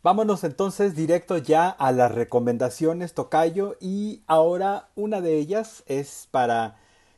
Vámonos entonces directo ya a las recomendaciones, Tocayo, y ahora una de ellas es para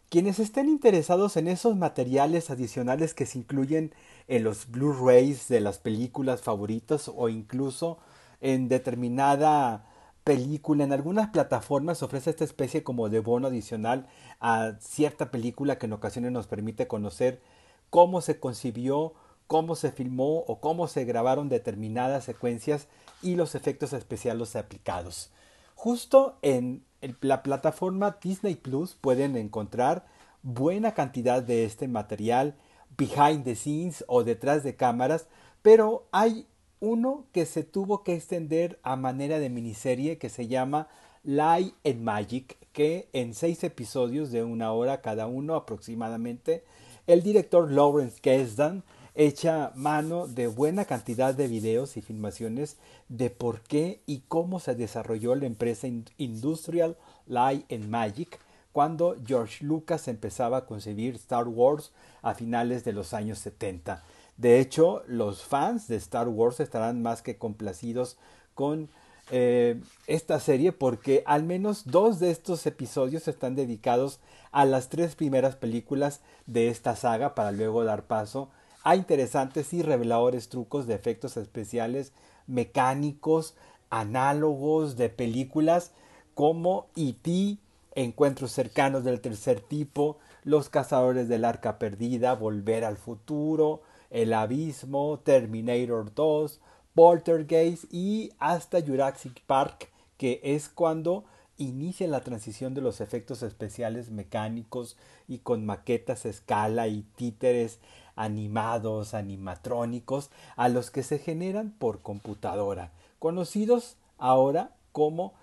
quienes estén interesados en esos materiales adicionales que se incluyen en los Blu-rays de las películas favoritas o incluso en determinada película. En algunas plataformas ofrece esta especie como de bono adicional a cierta película que en ocasiones nos permite conocer cómo se concibió cómo se filmó o cómo se grabaron determinadas secuencias y los efectos especiales aplicados. Justo en la plataforma Disney Plus pueden encontrar buena cantidad de este material behind the scenes o detrás de cámaras, pero hay uno que se tuvo que extender a manera de miniserie que se llama Light and Magic, que en seis episodios de una hora cada uno aproximadamente, el director Lawrence Kasdan echa mano de buena cantidad de videos y filmaciones de por qué y cómo se desarrolló la empresa Industrial Light and Magic cuando George Lucas empezaba a concebir Star Wars a finales de los años 70. De hecho, los fans de Star Wars estarán más que complacidos con eh, esta serie porque al menos dos de estos episodios están dedicados a las tres primeras películas de esta saga para luego dar paso hay interesantes y reveladores trucos de efectos especiales mecánicos, análogos de películas como E.T., Encuentros cercanos del tercer tipo, Los cazadores del arca perdida, Volver al futuro, El abismo, Terminator 2, Poltergeist y hasta Jurassic Park, que es cuando inicia la transición de los efectos especiales mecánicos y con maquetas a escala y títeres animados, animatrónicos, a los que se generan por computadora, conocidos ahora como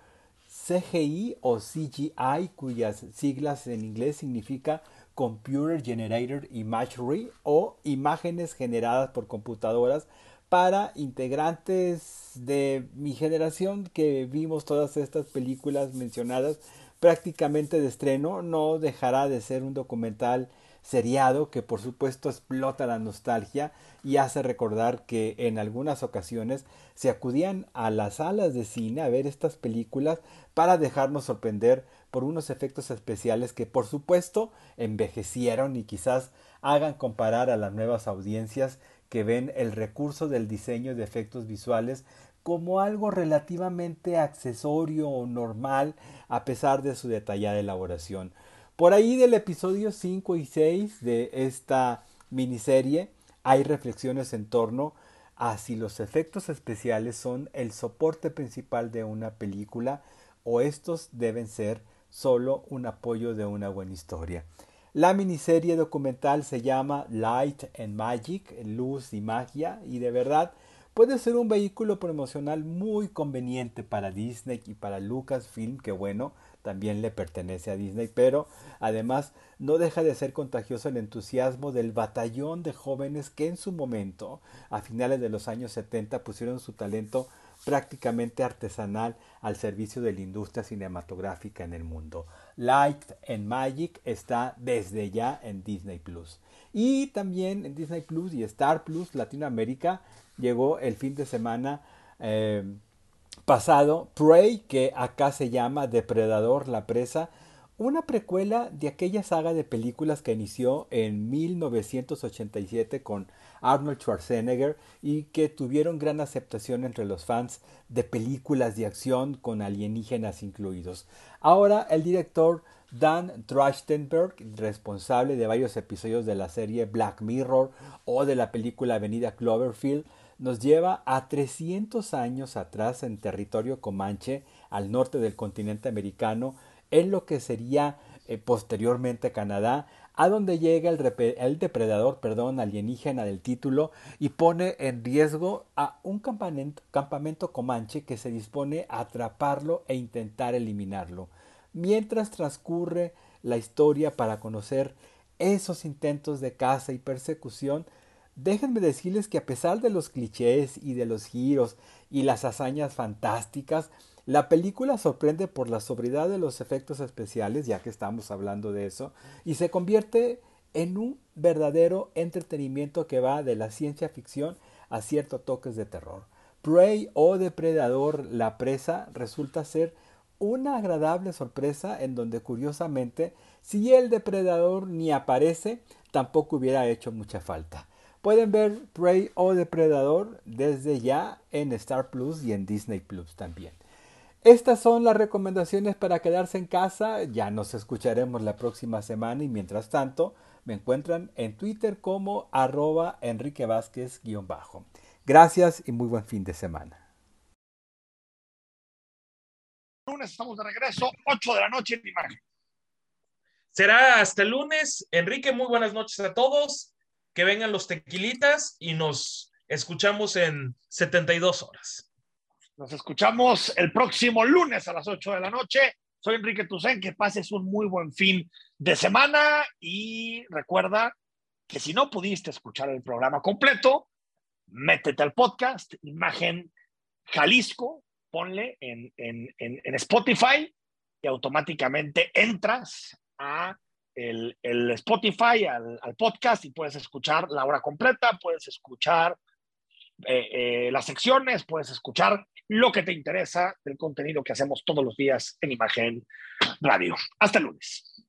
CGI o CGI, cuyas siglas en inglés significa Computer Generated Imagery o imágenes generadas por computadoras para integrantes de mi generación que vimos todas estas películas mencionadas prácticamente de estreno, no dejará de ser un documental seriado que por supuesto explota la nostalgia y hace recordar que en algunas ocasiones se acudían a las salas de cine a ver estas películas para dejarnos sorprender por unos efectos especiales que por supuesto envejecieron y quizás hagan comparar a las nuevas audiencias que ven el recurso del diseño de efectos visuales como algo relativamente accesorio o normal a pesar de su detallada elaboración. Por ahí del episodio 5 y 6 de esta miniserie hay reflexiones en torno a si los efectos especiales son el soporte principal de una película o estos deben ser solo un apoyo de una buena historia. La miniserie documental se llama Light and Magic, Luz y Magia, y de verdad puede ser un vehículo promocional muy conveniente para Disney y para Lucasfilm, que bueno, también le pertenece a Disney, pero además no deja de ser contagioso el entusiasmo del batallón de jóvenes que en su momento, a finales de los años 70, pusieron su talento prácticamente artesanal al servicio de la industria cinematográfica en el mundo. Light and Magic está desde ya en Disney Plus. Y también en Disney Plus y Star Plus Latinoamérica llegó el fin de semana eh, pasado, Prey, que acá se llama Depredador la presa, una precuela de aquella saga de películas que inició en 1987 con Arnold Schwarzenegger y que tuvieron gran aceptación entre los fans de películas de acción con alienígenas incluidos. Ahora el director Dan Trachtenberg, responsable de varios episodios de la serie Black Mirror o de la película Avenida Cloverfield, nos lleva a 300 años atrás en territorio comanche, al norte del continente americano, en lo que sería eh, posteriormente Canadá, a donde llega el, el, depredador perdón, alienígena del título y pone en riesgo a un campamento, campamento comanche que se dispone a atraparlo e intentar eliminarlo. Mientras transcurre la historia para conocer esos intentos de caza y persecución, Déjenme decirles que a pesar de los clichés y de los giros y las hazañas fantásticas, la película sorprende por la sobriedad de los efectos especiales, ya que estamos hablando de eso, y se convierte en un verdadero entretenimiento que va de la ciencia ficción a ciertos toques de terror. Prey o Depredador La Presa resulta ser una agradable sorpresa en donde curiosamente si el depredador ni aparece tampoco hubiera hecho mucha falta. Pueden ver Prey o Depredador desde ya en Star Plus y en Disney Plus también. Estas son las recomendaciones para quedarse en casa. Ya nos escucharemos la próxima semana y mientras tanto me encuentran en Twitter como arroba Enrique Vázquez-bajo. Gracias y muy buen fin de semana. Lunes estamos de regreso, 8 de la noche en imagen. Será hasta el lunes. Enrique, muy buenas noches a todos. Que vengan los tequilitas y nos escuchamos en 72 horas. Nos escuchamos el próximo lunes a las 8 de la noche. Soy Enrique Tucen, que pases un muy buen fin de semana y recuerda que si no pudiste escuchar el programa completo, métete al podcast, Imagen Jalisco, ponle en, Spotify y automáticamente entras a el, Spotify, al, podcast y puedes escuchar la hora completa, puedes escuchar eh, eh, las secciones, puedes escuchar lo que te interesa del contenido que hacemos todos los días en Imagen Radio. Hasta el lunes.